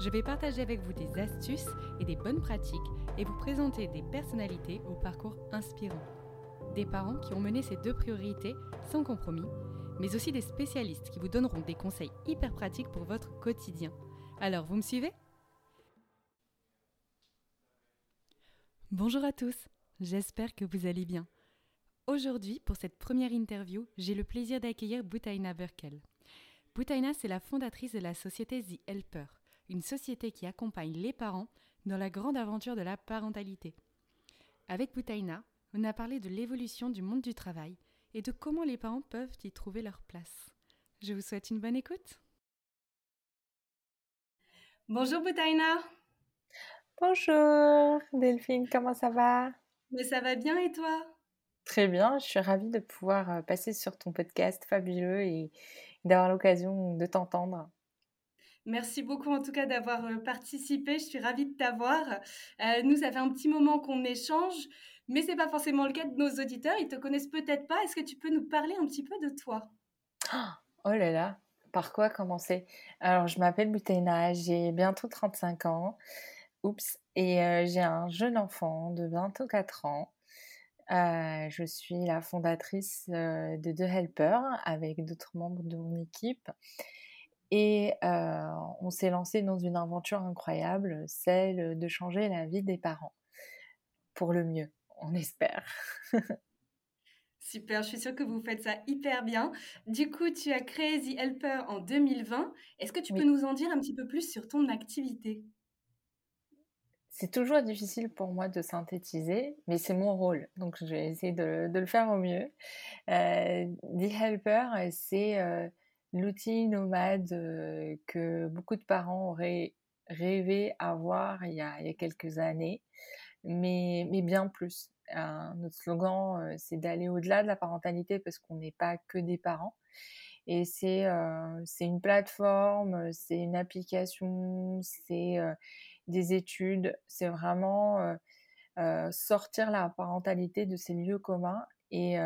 je vais partager avec vous des astuces et des bonnes pratiques et vous présenter des personnalités au parcours inspirant. Des parents qui ont mené ces deux priorités sans compromis, mais aussi des spécialistes qui vous donneront des conseils hyper pratiques pour votre quotidien. Alors, vous me suivez? Bonjour à tous, j'espère que vous allez bien. Aujourd'hui, pour cette première interview, j'ai le plaisir d'accueillir Boutaina Burkel. Boutaina, c'est la fondatrice de la société The Helper une société qui accompagne les parents dans la grande aventure de la parentalité. Avec Boutaina, on a parlé de l'évolution du monde du travail et de comment les parents peuvent y trouver leur place. Je vous souhaite une bonne écoute. Bonjour Boutaina. Bonjour Delphine, comment ça va? Mais ça va bien et toi? Très bien, je suis ravie de pouvoir euh, passer sur ton podcast fabuleux et d'avoir l'occasion de t'entendre. Merci beaucoup en tout cas d'avoir participé. Je suis ravie de t'avoir. Nous, ça fait un petit moment qu'on échange, mais c'est pas forcément le cas de nos auditeurs. Ils te connaissent peut-être pas. Est-ce que tu peux nous parler un petit peu de toi? Oh là là, par quoi commencer? Alors, je m'appelle Boutaina, j'ai bientôt 35 ans. Oups, et j'ai un jeune enfant de bientôt 4 ans. je suis la fondatrice de The Helper avec d'autres membres de mon équipe. Et on s'est lancé dans une aventure incroyable, celle de changer la vie des parents. Pour le mieux, on espère. Super, je suis sûre que vous faites ça hyper bien. Du coup, tu as créé The Helper en 2020. Est-ce que tu peux nous en dire un petit peu plus sur ton activité? C'est toujours difficile pour moi de synthétiser, mais c'est mon rôle, donc je vais essayer de, le faire au mieux. The Helper, c'est l'outil nomade que beaucoup de parents auraient rêvé avoir il y a, quelques années, mais, mais bien plus. notre slogan, c'est d'aller au-delà de la parentalité parce qu'on n'est pas que des parents. Et c'est une plateforme, c'est une application, c'est des études, c'est vraiment sortir la parentalité de ces lieux communs et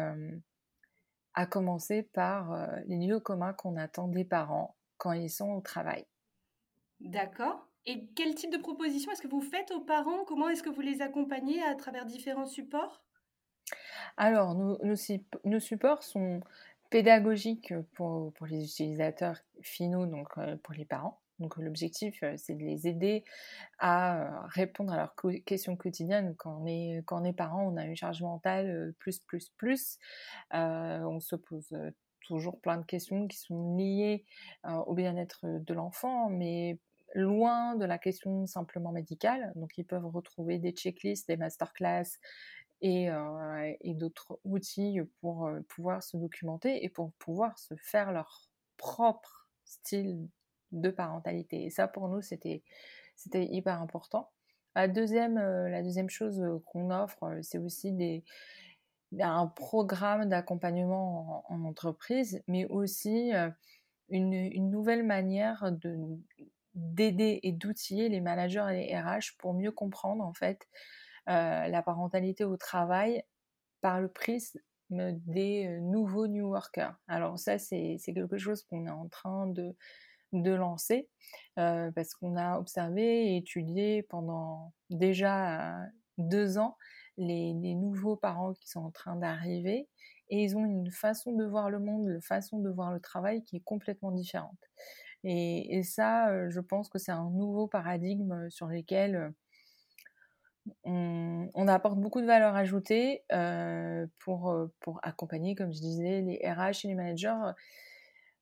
à commencer par euh, les lieux communs qu'on attend des parents quand ils sont au travail. D'accord. Et quel type de proposition est-ce que vous faites aux parents? Comment est-ce que vous les accompagnez à travers différents supports? Alors, nos, supports sont pédagogiques pour, pour, les utilisateurs finaux, donc euh, pour les parents. Donc l'objectif, c'est de les aider à répondre à leurs questions quotidiennes. Quand on est, on parent, on a une charge mentale plus, plus, plus. on se pose toujours plein de questions qui sont liées au bien-être de l'enfant, mais loin de la question simplement médicale. Donc ils peuvent retrouver des checklists, des masterclass et, et d'autres outils pour pouvoir se documenter et pour pouvoir se faire leur propre style de parentalité. Et ça, pour nous, c'était, hyper important. La deuxième, euh, la deuxième chose euh, qu'on offre, euh, c'est aussi des, un programme d'accompagnement en, entreprise, mais aussi une, nouvelle manière de, d'aider et d'outiller les managers et les RH pour mieux comprendre en fait la parentalité au travail par le prisme des nouveaux New Workers. Alors ça, c'est quelque chose qu'on est en train de, de lancer parce qu'on a observé et étudié pendant déjà deux ans les, nouveaux parents qui sont en train d'arriver et ils ont une façon de voir le monde, une façon de voir le travail qui est complètement différente. Et, ça, je pense que c'est un nouveau paradigme sur lequel on, apporte beaucoup de valeur ajoutée pour, pour accompagner, comme je disais, les RH et les managers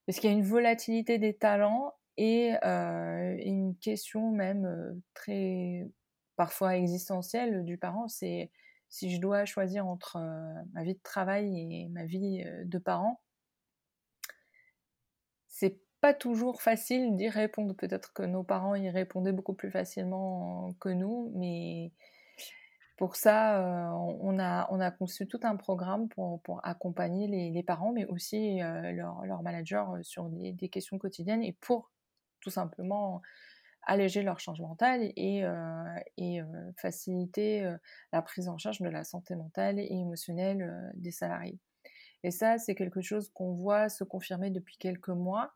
parce qu'il y a une volatilité des talents et une question même très parfois existentielle du parent, c'est si je dois choisir entre ma vie de travail et ma vie de parent, c'est pas toujours facile d'y répondre. Peut-être que nos parents y répondaient beaucoup plus facilement que nous, mais pour ça, on, a, on a conçu tout un programme pour, accompagner les, parents, mais aussi leurs leur managers sur des, questions quotidiennes et pour tout simplement alléger leur charge mentale et, faciliter la prise en charge de la santé mentale et émotionnelle des salariés. Et ça, c'est quelque chose qu'on voit se confirmer depuis quelques mois.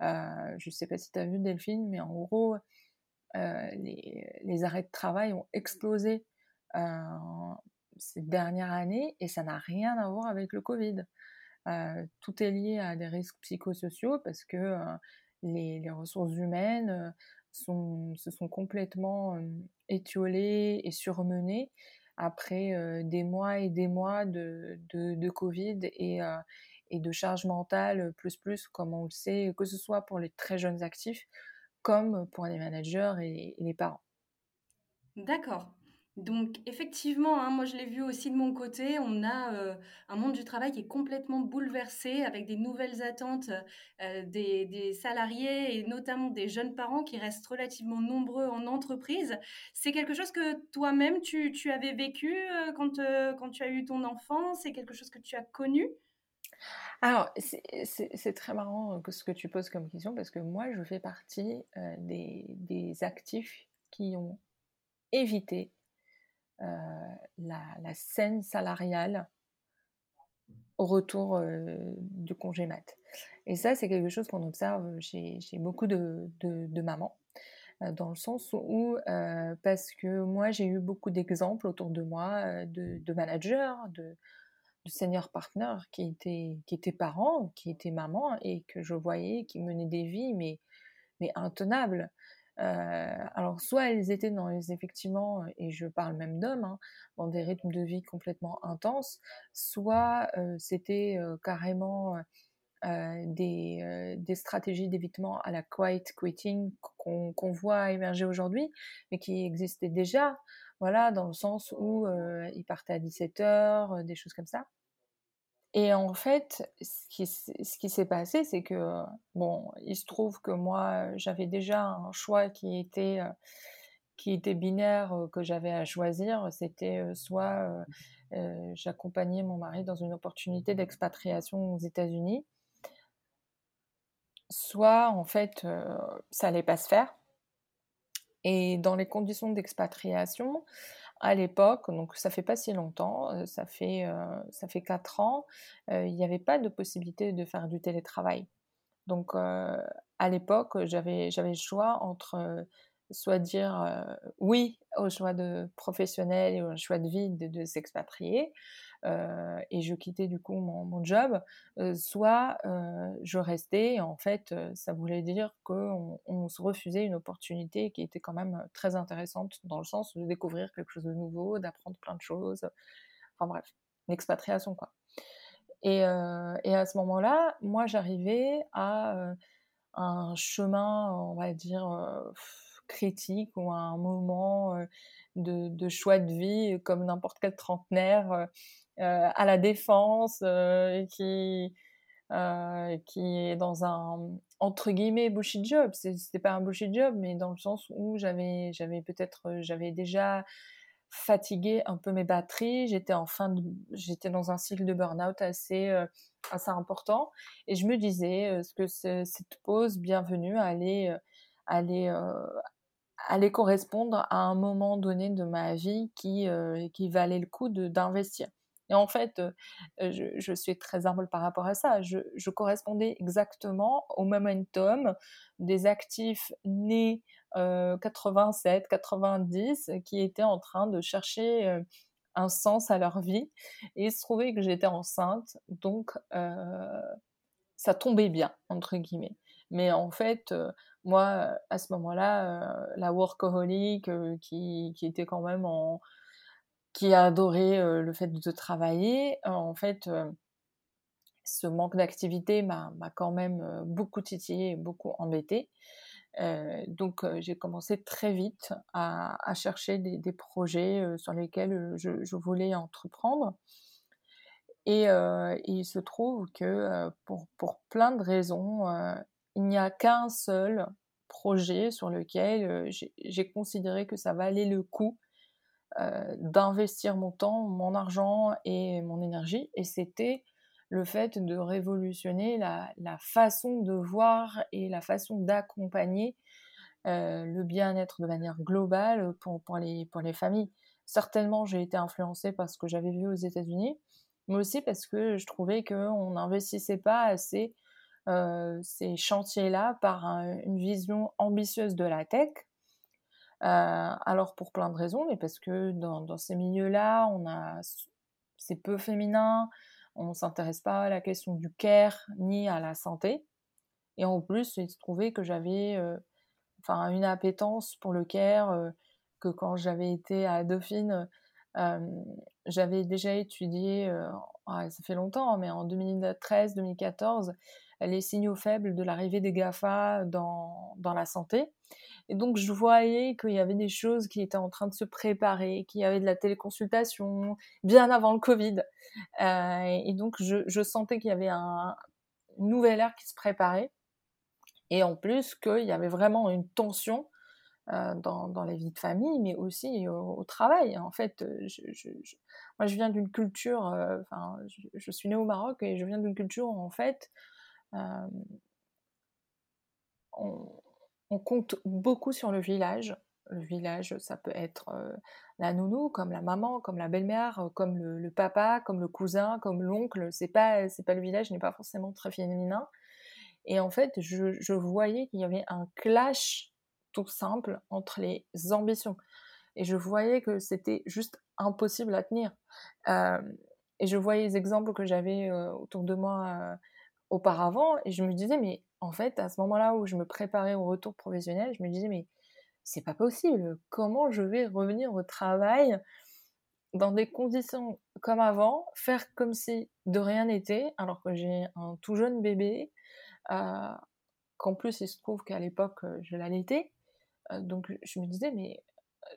je ne sais pas si tu as vu Delphine, mais en gros, les, arrêts de travail ont explosé ces dernières années et ça n'a rien à voir avec le Covid. tout est lié à des risques psychosociaux parce que les, les, ressources humaines se sont complètement étiolées et surmenées après des mois et des mois de, Covid et, et, de charge mentale plus plus, comme on le sait, que ce soit pour les très jeunes actifs comme pour les managers et les parents. D'accord. Donc effectivement, hein, moi je l'ai vu aussi de mon côté, on a euh, un monde du travail qui est complètement bouleversé avec des nouvelles attentes euh, des, salariés et notamment des jeunes parents qui restent relativement nombreux en entreprise. C'est quelque chose que toi-même tu, avais vécu euh, quand, tu as eu ton enfant? C'est quelque chose que tu as connu? Alors, c'est très marrant ce que tu poses comme question parce que moi, je fais partie des actifs qui ont évité euh, la, scène salariale au retour euh, du congé mat. Et ça, c'est quelque chose qu'on observe chez, beaucoup de, mamans, euh, dans le sens où, parce que moi, j'ai eu beaucoup d'exemples autour de moi de, managers, de, de senior partners qui étaient, qui étaient parents, qui étaient mamans, et que je voyais qui menaient des vies, mais, mais intenables. Euh, alors, soit elles étaient dans les, effectivement, et je parle même d'hommes, hein, dans des rythmes de vie complètement intenses, soit euh, c'était euh, carrément des, stratégies d'évitement à la quiet quitting qu'on voit émerger aujourd'hui, mais qui existaient déjà, voilà, dans le sens où ils partaient à 17h, des choses comme ça. Et en fait, ce qui, s'est passé, c'est que, bon, il se trouve que moi, j'avais déjà un choix qui était, euh, qui était binaire, euh, que j'avais à choisir. C'était euh, soit j'accompagnais mon mari dans une opportunité d'expatriation aux États-Unis, soit, en fait, ça allait pas se faire. Et dans les conditions d'expatriation, à l'époque, donc ça fait pas si longtemps, euh, ça fait euh, ça fait quatre ans, euh, il n'y avait pas de possibilité de faire du télétravail. Donc à l'époque, j'avais j'avais le choix entre soit dire oui au choix de professionnel et au choix de vie de s'expatrier, euh, et je quittais du coup mon, job, euh, soit euh, je restais. En fait, ça voulait dire qu'on on se refusait une opportunité qui était quand même très intéressante dans le sens de découvrir quelque chose de nouveau, d'apprendre plein de choses. Enfin bref, l'expatriation quoi. Et, à ce moment-là, moi j'arrivais à un chemin, on va dire, critique ou à un moment de, choix de vie comme n'importe quel trentenaire à la défense, euh, qui, euh, qui est dans un entre guillemets bullshit job. C'était pas un bullshit job, mais dans le sens où j'avais j'avais peut-être j'avais déjà fatigué un peu mes batteries. J'étais en fin de, j'étais dans un cycle de burn-out assez assez important et je me disais ce que cette pause bienvenue allait aller allait correspondre à un moment donné de ma vie qui qui valait le coup d'investir. Et en fait, je, suis très humble par rapport à ça. Je, correspondais exactement au momentum des actifs nés 87, 90 qui étaient en train de chercher un sens à leur vie. Et il se trouvait que j'étais enceinte, donc ça tombait bien, entre guillemets. Mais en fait, moi, à ce moment-là, la workaholic qui, qui, était quand même en, qui a adoré le fait de travailler. en fait, ce manque d'activité m'a quand même beaucoup titillé, beaucoup embêté. donc j'ai commencé très vite à, chercher des, projets sur lesquels je, voulais entreprendre. Et, il se trouve que pour, pour plein de raisons, il n'y a qu'un seul projet sur lequel j'ai considéré que ça valait le coup d'investir mon temps, mon argent et mon énergie. Et c'était le fait de révolutionner la, façon de voir et la façon d'accompagner le bien-être de manière globale pour, les, familles. Certainement, j'ai été influencée par ce que j'avais vu aux États-Unis, mais aussi parce que je trouvais qu'on n'investissait pas assez ces chantiers-là par une vision ambitieuse de la tech. Alors pour plein de raisons, mais parce que dans, ces milieux-là, on a c'est peu féminin, on ne s'intéresse pas à la question du care ni à la santé. Et en plus, il se trouvait que j'avais euh, une appétence pour le care, euh, que quand j'avais été à Dauphine, euh, j'avais déjà étudié, ah, ça fait longtemps, mais en 2013-2014, les signaux faibles de l'arrivée des GAFA dans, dans la santé. Et donc, je voyais qu'il y avait des choses qui étaient en train de se préparer, qu'il y avait de la téléconsultation bien avant le Covid. Euh, et donc, je, sentais qu'il y avait un, nouvel ère qui se préparait. Et en plus, qu'il y avait vraiment une tension euh, dans, dans, les vies de famille, mais aussi au, travail. En fait, je, moi, je viens d'une culture, euh, je, suis née au Maroc et je viens d'une culture en fait, on, on compte beaucoup sur le village. Le village, ça peut être euh, la nounou, comme la maman, comme la belle-mère, euh, comme le, papa, comme le cousin, comme l'oncle. C'est pas, pas le village, n'est pas forcément très féminin. Et en fait, je, voyais qu'il y avait un clash tout simple entre les ambitions. Et je voyais que c'était juste impossible à tenir. Euh, et je voyais les exemples que j'avais autour de moi auparavant, et je me disais, mais en fait, à ce moment-là où je me préparais au retour professionnel, je me disais, mais c'est pas possible. Comment je vais revenir au travail dans des conditions comme avant, faire comme si de rien n'était, alors que j'ai un tout jeune bébé, euh, qu'en plus il se trouve qu'à l'époque euh, je l'allaitais. Euh, donc je me disais, mais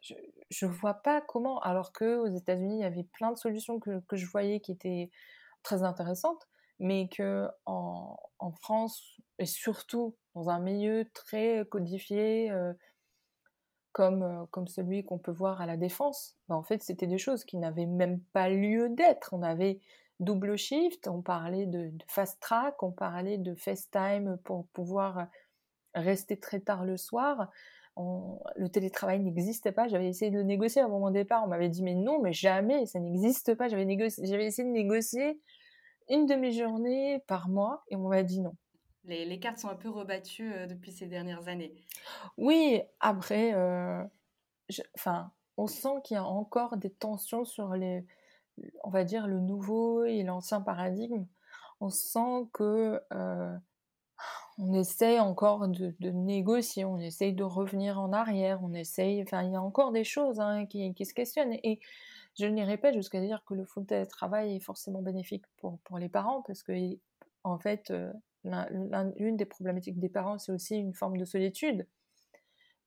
je, je vois pas comment, alors qu'aux États-Unis il y avait plein de solutions que, que je voyais qui étaient très intéressantes, mais que en, en France et surtout dans un milieu très codifié euh, comme, euh, comme celui qu'on peut voir à la défense, ben, en fait c'était des choses qui n'avaient même pas lieu d'être. On avait double shift, on parlait de, fast track, on parlait de FaceTime pour pouvoir rester très tard le soir. le télétravail n'existait pas. J'avais essayé de négocier avant mon départ. On m'avait dit mais non, mais jamais, ça n'existe pas. J'avais essayé de négocier une demi-journée par mois et on m'a dit non. Les, cartes sont un peu rebattues euh, depuis ces dernières années. Oui, après, euh, enfin, on sent qu'il y a encore des tensions sur les, on va dire, le nouveau et l'ancien paradigme. On sent que euh, on essaye encore de, négocier, on essaye de revenir en arrière, on essaye, enfin, il y a encore des choses hein, qui, qui, se questionnent. Et je n'irai pas jusqu'à dire que le full télétravail est forcément bénéfique pour, les parents, parce que, en fait, euh, l'une des problématiques des parents, c'est aussi une forme de solitude.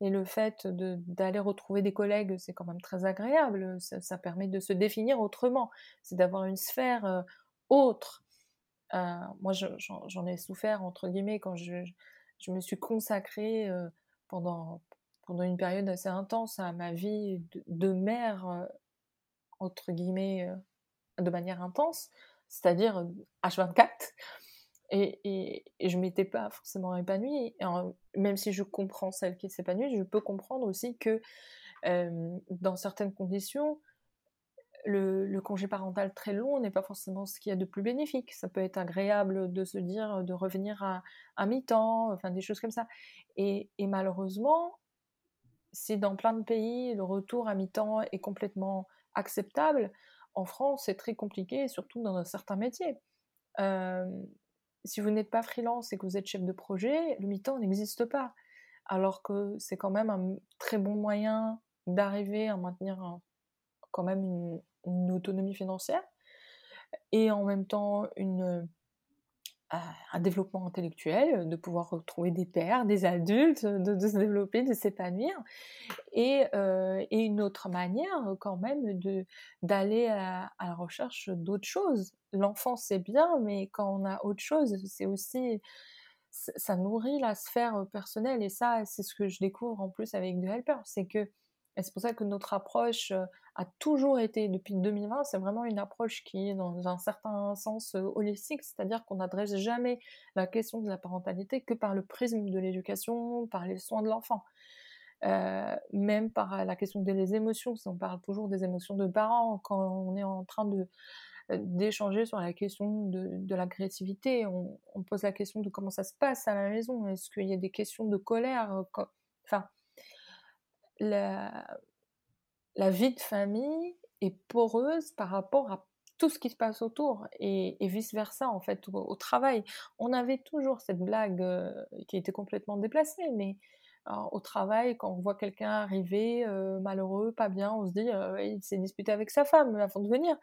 Et le fait d'aller retrouver des collègues, c'est quand même très agréable. Ça, permet de se définir autrement. C'est d'avoir une sphère euh, autre. Euh, moi, j'en ai souffert, entre guillemets, quand je, je me suis consacrée pendant, pendant une période assez intense à ma vie de mère entre guillemets, euh, de manière intense, c'est-à-dire H24. Euh, et, et, et, je m'étais pas forcément épanouie. même si je comprends celle qui s'épanouit, je peux comprendre aussi que dans certaines conditions, le, congé parental très long n'est pas forcément ce qu'il y a de plus bénéfique. Ça peut être agréable de se dire de revenir à, à mi-temps, enfin des choses comme ça. Et, et malheureusement, si dans plein de pays le retour à mi-temps est complètement acceptable. En France, c'est très compliqué, surtout dans certains métiers. si vous n'êtes pas freelance et que vous êtes chef de projet, le mi-temps n'existe pas. Alors que c'est quand même un très bon moyen d'arriver à maintenir quand même une, autonomie financière et en même temps une, un développement intellectuel, de pouvoir retrouver des pères, des adultes, de, se développer, de s'épanouir, et, euh, une autre manière quand même de d'aller à, la recherche d'autres choses. L'enfant c'est bien, mais quand on a autre chose, c'est aussi ça nourrit la sphère personnelle. Et ça, c'est ce que je découvre en plus avec The Helper. C'est que, et c'est pour ça que notre approche a toujours été, depuis 2020, c'est vraiment une approche qui est dans un certain sens holistique, c'est-à-dire qu'on n'adresse jamais la question de la parentalité que par le prisme de l'éducation, par les soins de l'enfant. même par la question des émotions, on parle toujours des émotions de parents, quand on est en train de, d'échanger sur la question de, l'agressivité. On, pose la question de comment ça se passe à la maison. Est-ce qu'il y a des questions de colère euh, Enfin, la, vie de famille est poreuse par rapport à tout ce qui se passe autour et, vice-versa en fait au, travail. On avait toujours cette blague euh, qui était complètement déplacée, mais au travail, quand on voit quelqu'un arriver euh, malheureux, pas bien, on se dit il s'est disputé avec sa femme avant de venir.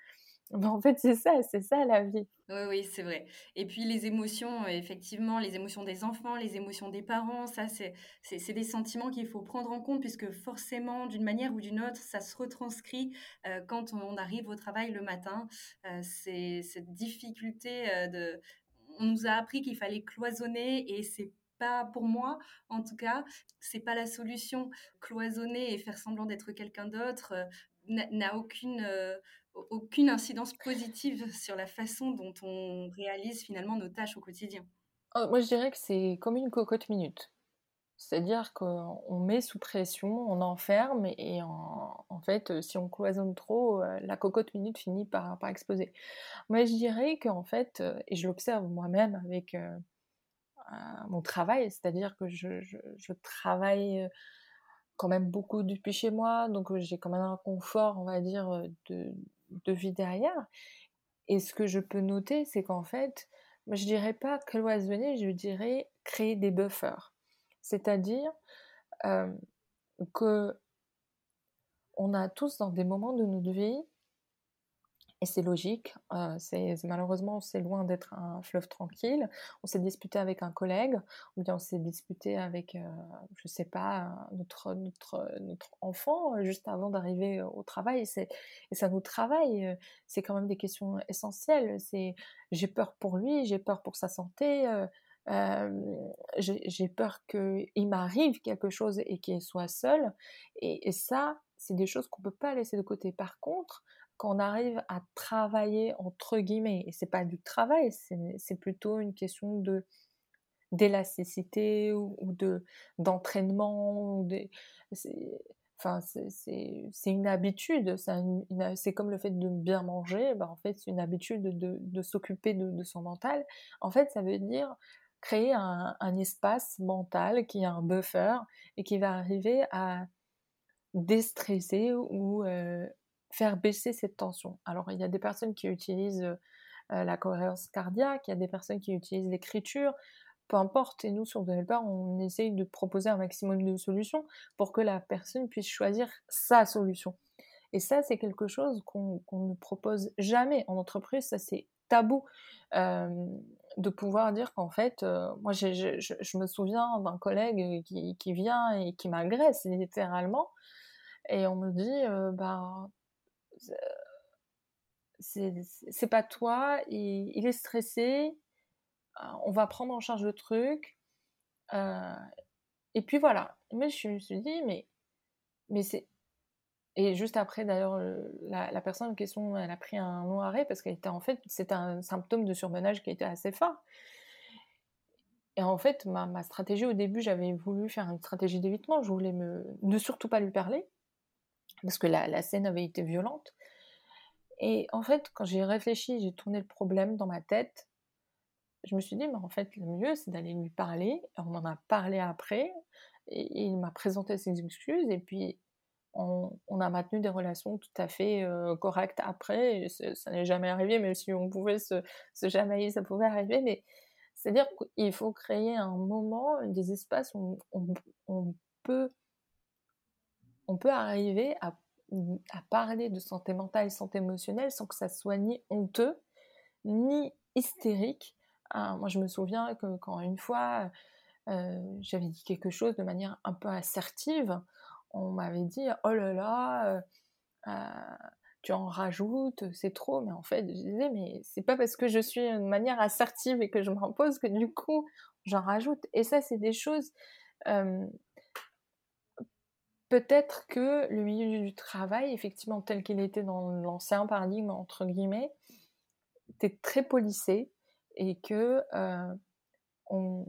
En fait, c'est ça, c'est ça la vie. Oui, oui, c'est vrai. Et puis les émotions, effectivement, les émotions des enfants, les émotions des parents, ça, c'est, des sentiments qu'il faut prendre en compte puisque forcément, d'une manière ou d'une autre, ça se retranscrit euh, quand on arrive au travail le matin. Euh, c'est cette difficulté euh, de... On nous a appris qu'il fallait cloisonner et c'est pas pour moi, en tout cas, c'est pas la solution. Cloisonner et faire semblant d'être quelqu'un d'autre n'a aucune aucune incidence positive sur la façon dont on réalise finalement nos tâches au quotidien oh, Moi, je dirais que c'est comme une cocotte minute. C'est-à-dire qu'on met sous pression, on enferme et en, fait, euh, si on cloisonne trop, euh, la cocotte minute finit par, par exploser. Moi, je dirais qu'en fait, euh, et je l'observe moi-même avec mon travail, c'est-à-dire que je, je travaille quand même beaucoup depuis chez moi, donc j'ai quand même un confort, on va dire, de, de vie derrière. Et ce que je peux noter, c'est qu'en fait, je dirais pas cloisonner, je dirais créer des buffers. C'est-à-dire que on a tous dans des moments de notre vie et c'est logique, euh, malheureusement c'est loin d'être un fleuve tranquille. On s'est disputé avec un collègue, ou bien on s'est disputé avec, euh, je sais pas, notre, notre, notre enfant euh, juste avant d'arriver au travail. Et, ça nous travaille, c'est quand même des questions essentielles. C'est, j'ai peur pour lui, j'ai peur pour sa santé, j'ai, peur qu'il m'arrive quelque chose et qu'il soit seul. Et, et ça, c'est des choses qu'on peut pas laisser de côté. Par contre, qu'on arrive à travailler entre guillemets, et c'est pas du travail, c'est plutôt une question de d'élasticité ou, de d'entraînement. Enfin, c'est une habitude, c'est comme le fait de bien manger, ben en fait c'est une habitude de, de s'occuper de, son mental. En fait, ça veut dire créer un, un espace mental qui a un buffer et qui va arriver à déstresser ou euh, faire baisser cette tension. Alors, il y a des personnes qui utilisent euh, la cohérence cardiaque, il y a des personnes qui utilisent l'écriture, peu importe. Et nous, sur Developer, on essaye de proposer un maximum de solutions pour que la personne puisse choisir sa solution. Et ça, c'est quelque chose qu'on ne propose jamais en entreprise. Ça, c'est tabou de pouvoir dire qu'en fait, euh, moi, je, me souviens d'un collègue qui, qui, vient et qui m'agresse littéralement. Et on me dit, euh, bah, c'est pas toi, il, est stressé, euh, on va prendre en charge le truc. Euh, et puis voilà. Mais je me suis dit, mais, mais c'est. Et juste après, d'ailleurs, la, personne en question, elle a pris un long arrêt parce qu'elle était en fait, c'est un symptôme de surmenage qui était assez fort. Et en fait, ma, ma stratégie au début, j'avais voulu faire une stratégie d'évitement. Je voulais me, ne surtout pas lui parler parce que la, scène avait été violente. Et en fait, quand j'ai réfléchi, j'ai tourné le problème dans ma tête, je me suis dit, mais en fait, le mieux, c'est d'aller lui parler. On en a parlé après, et, il m'a présenté ses excuses, et puis on, a maintenu des relations tout à fait euh, correctes après. ça n'est jamais arrivé, même si on pouvait se, se jamailler, ça pouvait arriver, mais c'est-à-dire qu'il faut créer un moment, des espaces où on peut on peut arriver à, parler de santé mentale et santé émotionnelle sans que ça soit ni honteux, ni hystérique. Ah, moi, je me souviens que quand une fois, euh, j'avais dit quelque chose de manière un peu assertive, on m'avait dit Oh là là, euh, euh, tu en rajoutes, c'est trop. Mais en fait, je disais, mais c'est pas parce que je suis de manière assertive et que je m'impose que du coup, j'en rajoute. Et ça, c'est des choses. Peut-être que le milieu du travail, effectivement, tel qu'il était dans l'ancien paradigme, entre guillemets, était très policé et que on,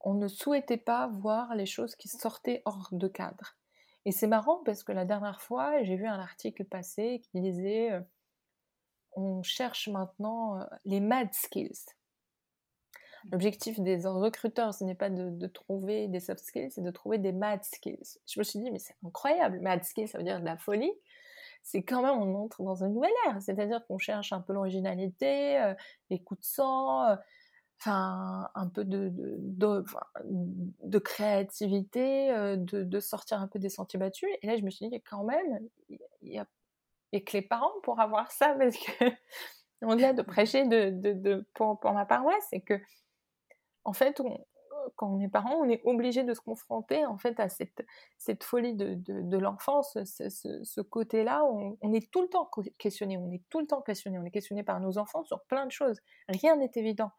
on ne souhaitait pas voir les choses qui sortaient hors de cadre. Et c'est marrant parce que la dernière fois, j'ai vu un article passer qui disait euh, on cherche maintenant euh, les mad skills. L'objectif des recruteurs, ce n'est pas de, trouver des soft skills, c'est de trouver des mad skills. Je me suis dit, mais c'est incroyable, mad skills, ça veut dire de la folie. C'est quand même, on entre dans une nouvelle ère, c'est-à-dire qu'on cherche un peu l'originalité, euh, les coups de sang, enfin un peu de, de, de, créativité, euh, de, de, sortir un peu des sentiers battus. Et là, je me suis dit, quand même, il y a, et que les parents pour avoir ça, parce que au-delà de prêcher de, de, pour, pour, ma paroisse, c'est que, en fait, quand on est parent, on est obligé de se confronter en fait à cette, folie de, l'enfance, ce, côté-là. On, on, est tout le temps questionné, on est tout le temps questionné, on est questionné par nos enfants sur plein de choses. Rien n'est évident.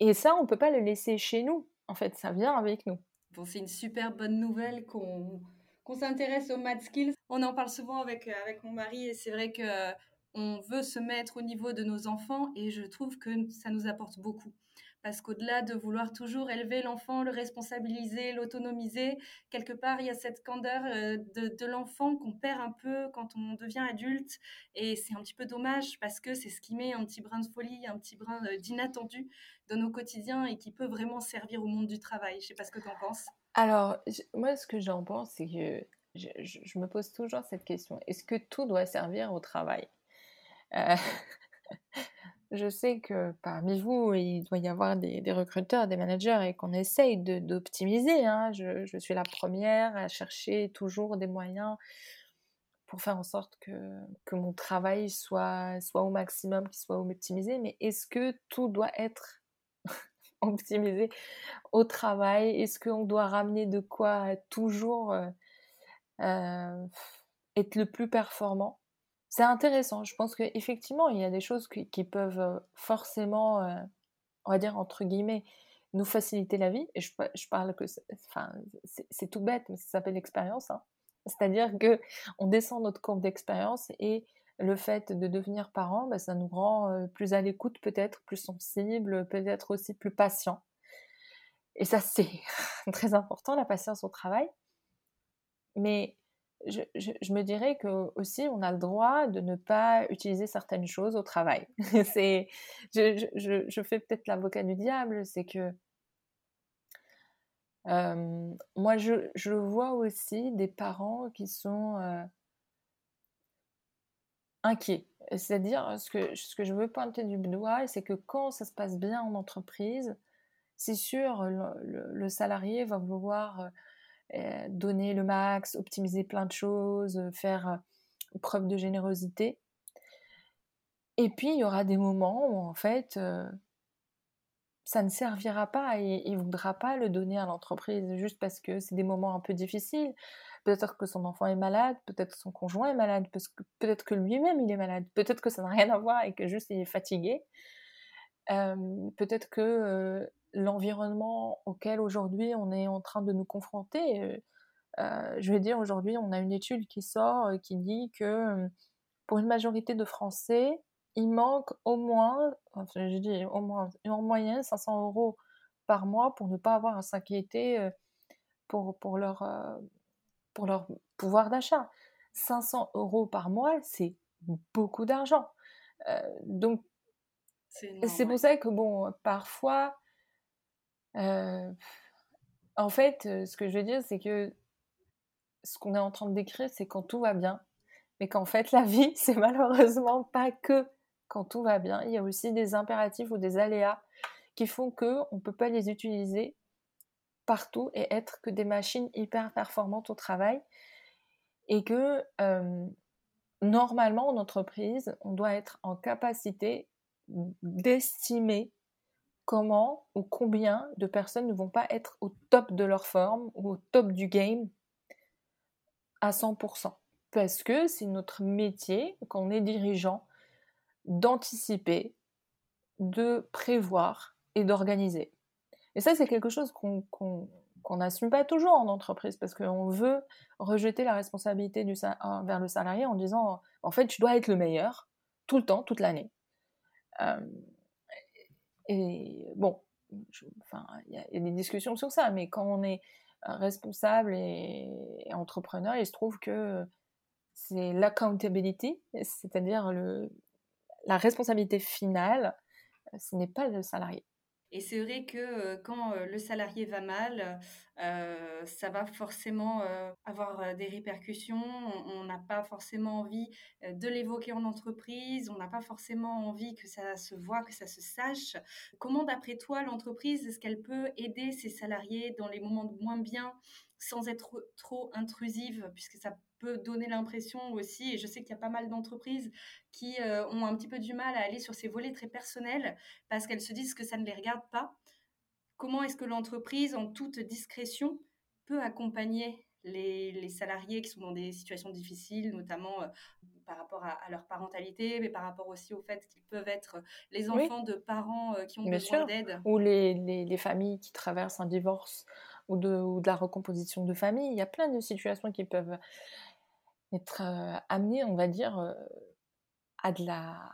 Et ça, on ne peut pas le laisser chez nous. En fait, ça vient avec nous. Bon, c'est une super bonne nouvelle qu'on s'intéresse aux math skills. On en parle souvent avec, avec mon mari et c'est vrai que on veut se mettre au niveau de nos enfants et je trouve que ça nous apporte beaucoup parce qu'au-delà de vouloir toujours élever l'enfant, le responsabiliser, l'autonomiser, quelque part, il y a cette candeur euh, de, l'enfant qu'on perd un peu quand on devient adulte. Et c'est un petit peu dommage parce que c'est ce qui met un petit brin de folie, un petit brin euh, d'inattendu dans nos quotidiens et qui peut vraiment servir au monde du travail. Je ne sais pas ce que tu en penses. Alors, moi, ce que j'en pense, c'est que je, me pose toujours cette question. Est-ce que tout doit servir au travail? Euh, je sais que parmi vous, il doit y avoir des, recruteurs, des managers et qu'on essaye d'optimiser. Hein. Je, suis la première à chercher toujours des moyens pour faire en sorte que, que mon travail soit, soit au maximum, qu'il soit optimisé. Mais est-ce que tout doit être optimisé au travail? Est-ce qu'on doit ramener de quoi toujours euh, euh, être le plus performant? C'est intéressant. Je pense qu'effectivement, il y a des choses qui, peuvent forcément, on va dire entre guillemets, nous faciliter la vie. Et je, parle que, c'est tout bête, mais ça s'appelle l'expérience. Hein. C'est-à-dire que on descend notre courbe d'expérience et le fait de devenir parent, bah, ça nous rend plus à l'écoute, peut-être plus sensible, peut-être aussi plus patient. Et ça, c'est très important, la patience au travail. Mais je, me dirais que aussi on a le droit de ne pas utiliser certaines choses au travail. c'est, je, fais peut-être l'avocat du diable, c'est que euh, moi je, vois aussi des parents qui sont euh, inquiets. C'est-à-dire ce que, ce que je veux pointer du doigt, c'est que quand ça se passe bien en entreprise, c'est sûr, le salarié va vouloir euh, donner le max, optimiser plein de choses, euh, faire euh, preuve de générosité. Et puis, il y aura des moments où, en fait, ça ne servira pas et il ne voudra pas le donner à l'entreprise juste parce que c'est des moments un peu difficiles. Peut-être que son enfant est malade, peut-être que son conjoint est malade, peut-être que lui-même il est malade, peut-être que ça n'a rien à voir et que juste il est fatigué. peut-être que l'environnement auquel aujourd'hui on est en train de nous confronter. Euh, euh, je vais dire aujourd'hui, on a une étude qui sort euh, qui dit que pour une majorité de Français, il manque au moins, enfin, je dis au moins, en moyenne 500 euros par mois pour ne pas avoir à s'inquiéter pour, pour, leur, pour leur pouvoir d'achat. 500 euros par mois, c'est beaucoup d'argent. donc, c'est pour ça que, bon, parfois, euh, en fait, euh, ce que je veux dire, c'est que ce qu'on est en train de décrire, c'est quand tout va bien. Mais qu'en fait, la vie, c'est malheureusement pas que quand tout va bien. Il y a aussi des impératifs ou des aléas qui font qu'on ne peut pas les utiliser partout et être que des machines hyper performantes au travail. Et que euh, normalement, en entreprise, on doit être en capacité d'estimer comment ou combien de personnes ne vont pas être au top de leur forme ou au top du game à 100%. parce que c'est notre métier, quand on est dirigeant, d'anticiper, de prévoir et d'organiser. Et ça, c'est quelque chose qu'on n'assume pas toujours en entreprise parce qu'on veut rejeter la responsabilité vers le salarié en disant en fait, tu dois être le meilleur tout le temps, toute l'année. Euh, et bon, il y, a des discussions sur ça, mais quand on est responsable et, et entrepreneur, il se trouve que c'est l'accountability, c'est-à-dire la responsabilité finale, ce n'est pas le salarié. Et c'est vrai que quand le salarié va mal, ça va forcément avoir des répercussions. On n'a pas forcément envie de l'évoquer en entreprise. On n'a pas forcément envie que ça se voit, que ça se sache. Comment, d'après toi, l'entreprise, est-ce qu'elle peut aider ses salariés dans les moments de moins bien sans être trop intrusive, puisque ça peut donner l'impression aussi, et je sais qu'il y a pas mal d'entreprises qui euh, ont un petit peu du mal à aller sur ces volets très personnels parce qu'elles se disent que ça ne les regarde pas. Comment est-ce que l'entreprise, en toute discrétion, peut accompagner les, salariés qui sont dans des situations difficiles, notamment euh, par rapport à, leur parentalité, mais par rapport aussi au fait qu'ils peuvent être les enfants de parents euh, qui ont besoin d'aide? Ou les, les, familles qui traversent un divorce ou de, ou de la recomposition de famille. Il y a plein de situations qui peuvent être amenées, on va dire, à de la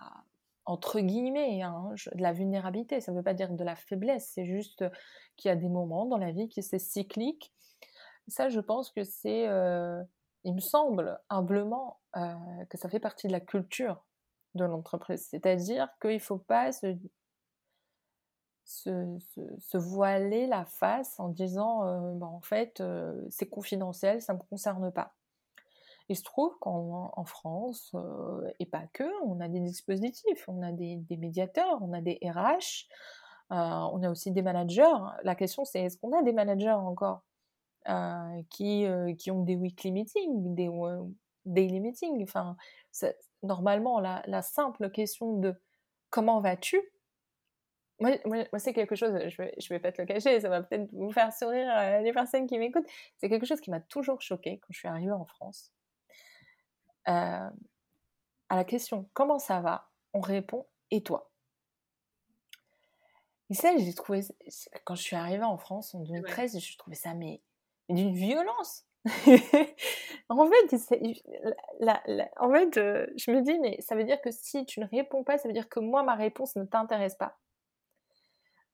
entre guillemets, hein, de la vulnérabilité. Ça ne veut pas dire de la faiblesse, c'est juste qu'il y a des moments dans la vie qui c'est cyclique. Ça, je pense que c'est, il me semble humblement que ça fait partie de la culture de l'entreprise. C'est-à-dire qu'il ne faut pas se se, voiler la face en disant bah, en fait c'est confidentiel, ça ne me concerne pas. Il se trouve qu'en France, et pas que, on a des dispositifs, on a des, médiateurs, on a des RH, on a aussi des managers. La question c'est est-ce qu'on a des managers encore qui, qui ont des weekly meetings, des daily meetings? Enfin, Normalement, la simple question de comment vas-tu moi, c'est quelque chose, je vais, je vais pas te le cacher, ça va peut-être vous faire sourire euh, les personnes qui m'écoutent. C'est quelque chose qui m'a toujours choqué quand je suis arrivée en France. Euh, à la question comment ça va, on répond et toi? Et ça, j'ai trouvé, quand je suis arrivée en France en 2013, je trouvais ça mais, d'une violence. en fait, la, en fait euh, je me dis, mais ça veut dire que si tu ne réponds pas, ça veut dire que moi, ma réponse ne t'intéresse pas.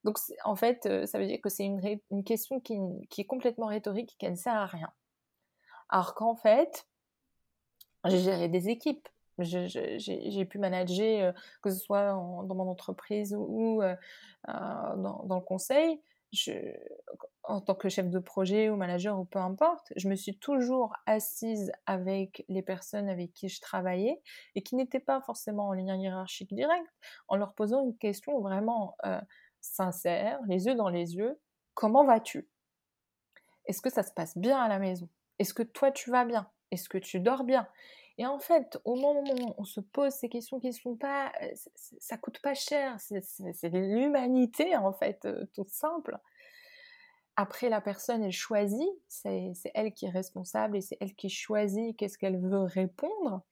Donc, en fait, euh, ça veut dire que c'est une, question qui, est complètement rhétorique qui ne sert à rien. Alors qu'en fait, j'ai géré des équipes. J'ai pu manager, euh, que ce soit dans mon entreprise ou, euh, dans, le conseil. En tant que chef de projet ou manager ou peu importe, je me suis toujours assise avec les personnes avec qui je travaillais et qui n'étaient pas forcément en lien hiérarchique direct, en leur posant une question vraiment sincère, les yeux dans les yeux, comment vas-tu? Est-ce que ça se passe bien à la maison? Est-ce que toi tu vas bien? Est-ce que tu dors bien? Et en fait, au moment où on se pose ces questions qui sont pas, euh, ça coûte pas cher, c'est l'humanité en fait, euh, tout simple. Après, la personne, elle choisit, c'est elle qui est responsable et c'est elle qui choisit qu'est-ce qu'elle veut répondre.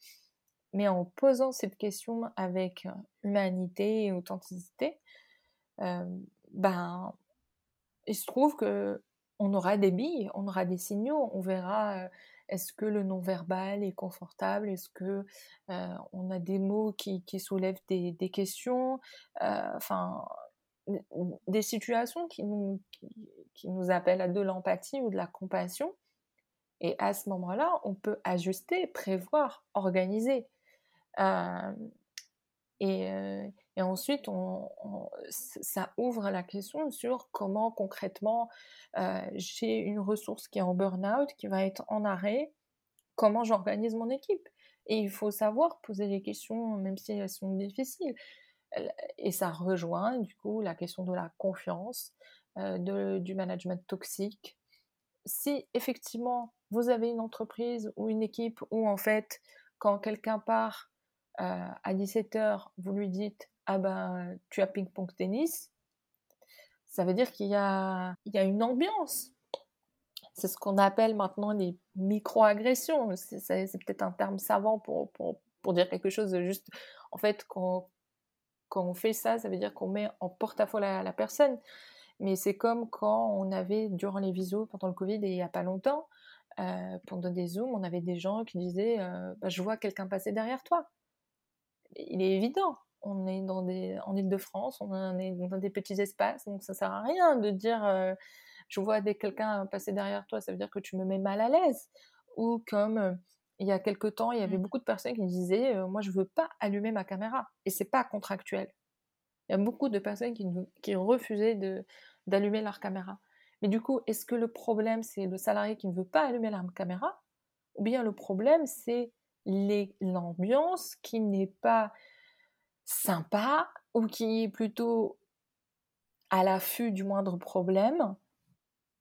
Mais en posant cette question avec humanité et authenticité, ben, il se trouve que on aura des billes, on aura des signaux, on verra est-ce que le non-verbal est confortable, est-ce que on a des mots qui, qui soulèvent des, des questions, enfin des situations qui nous, qui, nous appellent à de l'empathie ou de la compassion. Et à ce moment-là, on peut ajuster, prévoir, organiser. et, et ensuite, on, ça ouvre la question sur comment concrètement euh, j'ai une ressource qui est en burn-out, qui va être en arrêt, comment j'organise mon équipe. Et il faut savoir poser des questions, même si elles sont difficiles. Et ça rejoint du coup la question de la confiance, euh, de, du management toxique. Si effectivement vous avez une entreprise ou une équipe où en fait, quand quelqu'un part euh, à 17h, vous lui dites ah ben tu as ping-pong tennis, ça veut dire qu'il y a, il y a une ambiance. C'est ce qu'on appelle maintenant les micro-agressions. C'est peut-être un terme savant pour, pour, dire quelque chose de juste. En fait, quand, quand on fait ça, ça veut dire qu'on met en porte-à-faux la, la, personne. Mais c'est comme quand on avait, durant les visos, pendant le Covid et il n'y a pas longtemps, euh, pendant des Zooms, on avait des gens qui disaient euh, bah, Je vois quelqu'un passer derrière toi. Il est évident. On est dans des, en Ile-de-France, on est dans des petits espaces, donc ça sert à rien de dire euh, Je vois quelqu'un passer derrière toi, ça veut dire que tu me mets mal à l'aise. Ou comme il y a quelque temps, il y avait mmh. beaucoup de personnes qui disaient Moi, je veux pas allumer ma caméra. Et c'est pas contractuel. Il y a beaucoup de personnes qui, qui refusaient d'allumer leur caméra. Mais du coup, est-ce que le problème, c'est le salarié qui ne veut pas allumer la caméra? Ou bien le problème, c'est l'ambiance qui n'est pas sympa ou qui est plutôt à l'affût du moindre problème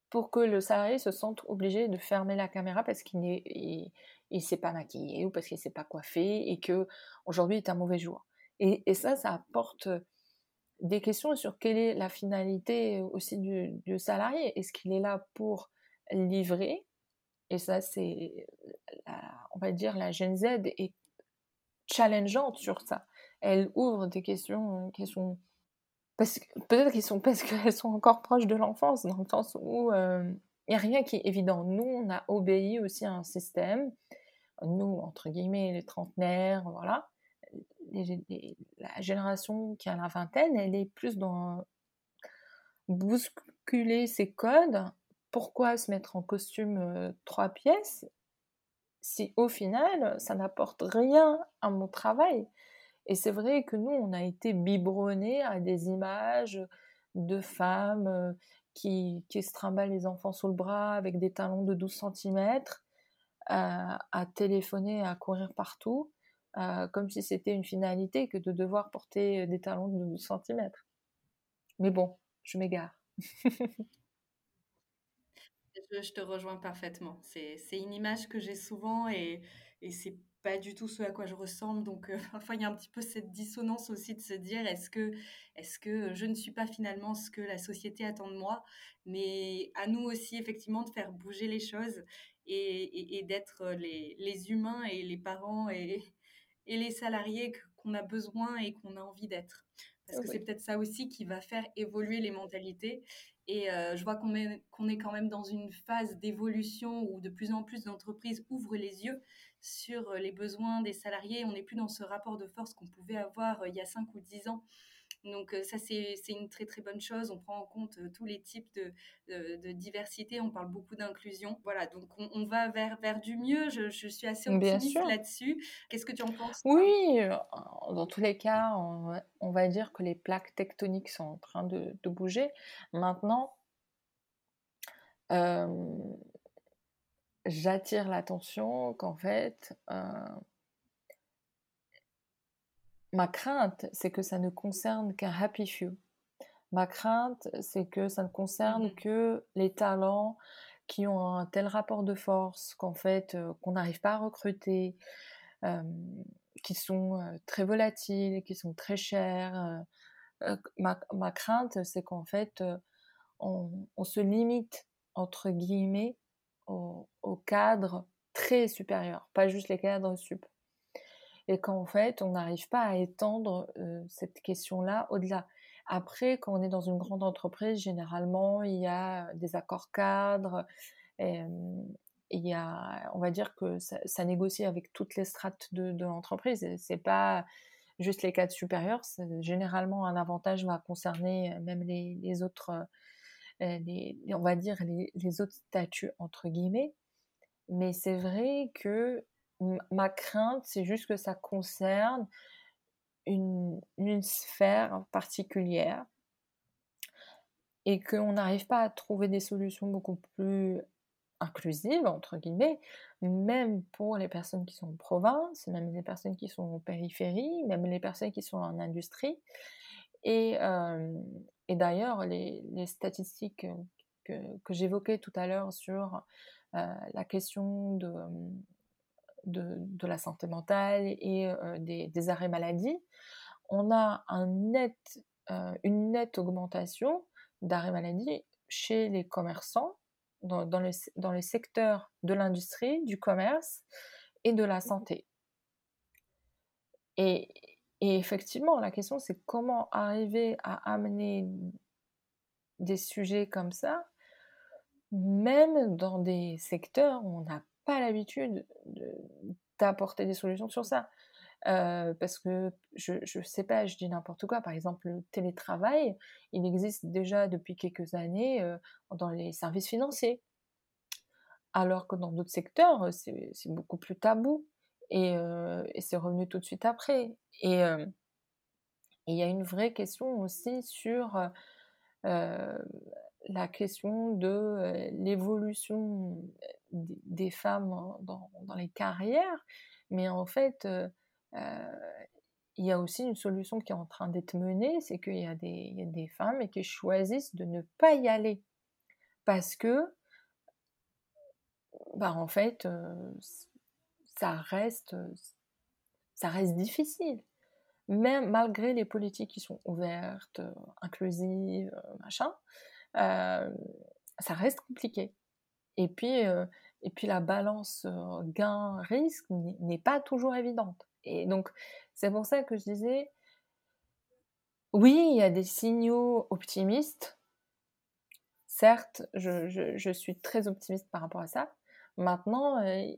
pour que le salarié se sente obligé de fermer la caméra parce qu'il n'est il, s'est pas maquillé ou parce qu'il s'est pas coiffé et que aujourd'hui est un mauvais jour. Et, ça, ça apporte des questions sur quelle est la finalité aussi du, salarié. Est-ce qu'il est là pour livrer? Et ça, c'est, on va dire, la Gen Z est challengeante sur ça. Elle ouvre des questions qui sont peut-être sont parce qu'elles sont encore proches de l'enfance, dans le sens où il n'y a rien qui est évident. Nous, on a obéi aussi à un système, nous, entre guillemets, les trentenaires, voilà, la génération qui a la vingtaine, elle est plus dans bousculer ses codes. Pourquoi se mettre en costume euh, trois pièces si au final, ça n'apporte rien à mon travail? Et c'est vrai que nous, on a été biberonnés à des images de femmes euh, qui, qui se trimballent les enfants sous le bras avec des talons de 12 cm, euh, à téléphoner, à courir partout. Euh, comme si c'était une finalité que de devoir porter des talons de 12 cm. Mais bon, je m'égare. je, te rejoins parfaitement. C'est une image que j'ai souvent et, et c'est pas du tout ce à quoi je ressemble. Donc, euh, parfois, il y a un petit peu cette dissonance aussi de se dire est-ce que, est que je ne suis pas finalement ce que la société attend de moi Mais à nous aussi, effectivement, de faire bouger les choses et, et, d'être les, les, humains et les parents et, et les salariés qu'on a besoin et qu'on a envie d'être. Parce que c'est peut-être ça aussi qui va faire évoluer les mentalités. Et euh, je vois qu'on est, est quand même dans une phase d'évolution où de plus en plus d'entreprises ouvrent les yeux sur les besoins des salariés. On n'est plus dans ce rapport de force qu'on pouvait avoir euh, il y a 5 ou 10 ans donc euh, ça, c'est une très très bonne chose. On prend en compte euh, tous les types de, diversité. On parle beaucoup d'inclusion. Voilà, donc on, va vers, vers du mieux. Je, suis assez optimiste là-dessus. Qu'est-ce que tu en penses Oui, euh, dans tous les cas, on, va dire que les plaques tectoniques sont en train de, bouger. Maintenant, j'attire l'attention qu'en fait, Ma crainte, c'est que ça ne concerne qu'un happy few. Ma crainte, c'est que ça ne concerne mmh que les talents qui ont un tel rapport de force qu'en fait, euh, qu'on n'arrive pas à recruter, qui sont euh, très volatiles, qui sont très chers. Euh, ma, crainte, c'est qu'en fait, on, se limite, entre guillemets, au, au cadre très supérieur, pas juste les cadres sup et qu'en fait, on n'arrive pas à étendre cette question-là au-delà. Après, quand on est dans une grande entreprise, généralement, il y a des accords cadres. il y a, on va dire que ça, négocie avec toutes les strates de, de l'entreprise. C'est pas juste les cadres supérieurs. Généralement, un avantage va concerner même les, autres, les, on va dire les autres statuts entre guillemets. Mais c'est vrai que ma crainte, c'est juste que ça concerne une, sphère particulière et qu'on n'arrive pas à trouver des solutions beaucoup plus inclusives, entre guillemets, même pour les personnes qui sont en province, même les personnes qui sont en périphérie, même les personnes qui sont en industrie. Et, d'ailleurs, les, statistiques que, j'évoquais tout à l'heure sur la question de, de, la santé mentale et euh, des, arrêts maladie, on a un net, euh, une nette augmentation d'arrêts maladie chez les commerçants, dans, dans, le, dans secteurs de l'industrie, du commerce et de la santé. Et, et effectivement, la question, c'est comment arriver à amener des sujets comme ça, même dans des secteurs où on n'a pas l'habitude d'apporter des solutions sur ça. Euh, parce que je sais pas, je dis n'importe quoi. Par exemple, le télétravail, il existe déjà depuis quelques années euh, dans les services financiers. Alors que dans d'autres secteurs, c'est beaucoup plus tabou. Et, euh, et c'est revenu tout de suite après. Et il y a une vraie question aussi sur la question de l'évolution des femmes dans, les carrières. Mais en fait, il y a aussi une solution qui est en train d'être menée, c'est qu'il y, a des, femmes qui choisissent de ne pas y aller. Parce que, bah en fait, ça reste, ça reste difficile. Même malgré les politiques qui sont ouvertes, inclusives, machin, ça reste compliqué. Et puis, et puis la balance gain-risque n'est pas toujours évidente. Et donc, c'est pour ça que je disais, oui, il y a des signaux optimistes. Certes, je, suis très optimiste par rapport à ça. Maintenant, il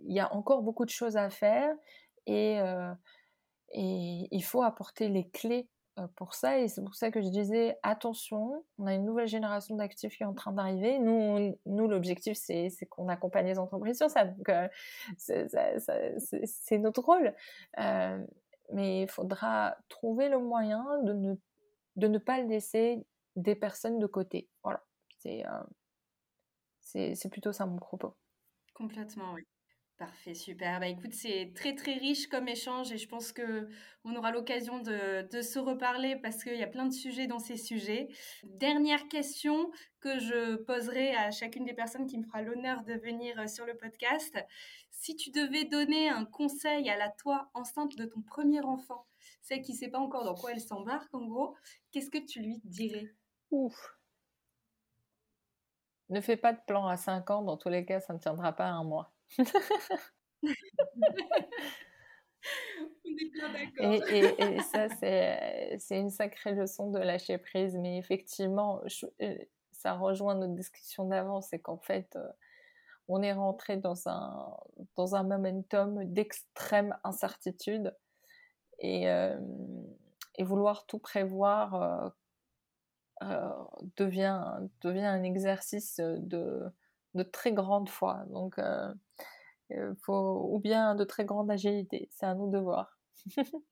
y a encore beaucoup de choses à faire et, et il faut apporter les clés pour ça. Et c'est pour ça que je disais, attention, on a une nouvelle génération d'actifs qui est en train d'arriver. Nous, nous l'objectif, c'est, qu'on accompagne les entreprises sur ça. Donc, c'est, notre rôle. mais il faudra trouver le moyen de ne, de ne pas laisser des personnes de côté. Voilà. C'est, c'est, plutôt ça mon propos. Complètement, oui. Parfait, super. Bah, écoute, c'est très très riche comme échange et je pense que on aura l'occasion de, de, se reparler parce qu'il y a plein de sujets dans ces sujets. Dernière question que je poserai à chacune des personnes qui me fera l'honneur de venir euh, sur le podcast. Si tu devais donner un conseil à la toi enceinte de ton premier enfant, celle qui ne sait pas encore dans quoi elle s'embarque en gros, qu'est-ce que tu lui dirais? Ouf. Ne fais pas de plan à 5 ans, dans tous les cas, ça ne tiendra pas un mois. et, ça, c'est une sacrée leçon de lâcher prise. Mais effectivement, euh, ça rejoint notre discussion d'avant, c'est qu'en fait, euh, on est rentré dans un, dans un momentum d'extrême incertitude. Et, euh, vouloir tout prévoir devient, devient un exercice de, de très grande foi. Donc, euh, faut, ou bien de très grande agilité. C'est à nous de voir.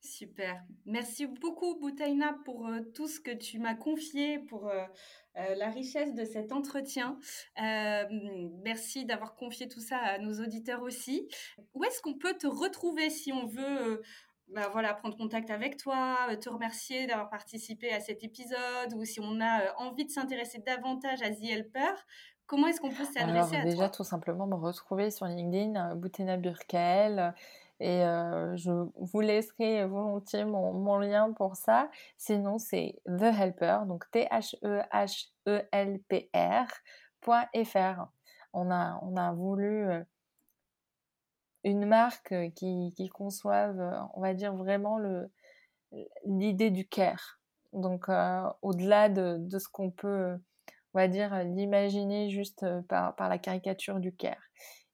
Super. Merci beaucoup, Boutaina, pour euh, tout ce que tu m'as confié, pour euh, la richesse de cet entretien. merci d'avoir confié tout ça à nos auditeurs aussi. Où est-ce qu'on peut te retrouver si on veut bah, voilà, prendre contact avec toi, te remercier d'avoir participé à cet épisode, ou si on a envie de s'intéresser davantage à The Helper, Comment est-ce qu'on peut s'adresser à déjà, tout simplement me retrouver sur LinkedIn, euh, Boutena Burkel. Et euh, je vous laisserai volontiers mon, lien pour ça. Sinon, c'est The Helper, donc T-H-E-H-E-L-P-R.fr. On a, on a voulu euh, une marque qui, qui conçoive, on va dire, vraiment l'idée du care. Donc, au-delà de, de, ce qu'on peut on va dire, l'imaginer juste par, par, la caricature du Caire.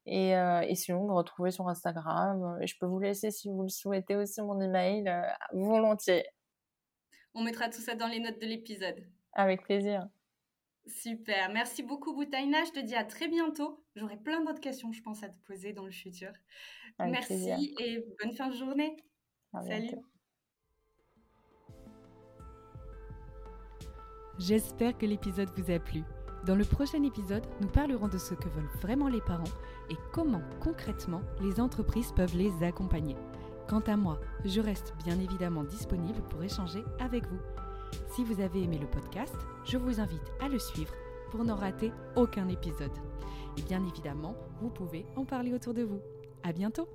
Et, et, sinon, me retrouver sur Instagram. Et je peux vous laisser, si vous le souhaitez, aussi mon email, volontiers. On mettra tout ça dans les notes de l'épisode. Avec plaisir. Super. Merci beaucoup, Boutaina. Je te dis à très bientôt. J'aurai plein d'autres questions, je pense, à te poser dans le futur. Merci et bonne fin de journée. Salut. J'espère que l'épisode vous a plu. Dans le prochain épisode, nous parlerons de ce que veulent vraiment les parents et comment concrètement les entreprises peuvent les accompagner. Quant à moi, je reste bien évidemment disponible pour échanger avec vous. Si vous avez aimé le podcast, je vous invite à le suivre pour n'en rater aucun épisode. Et bien évidemment, vous pouvez en parler autour de vous. À bientôt!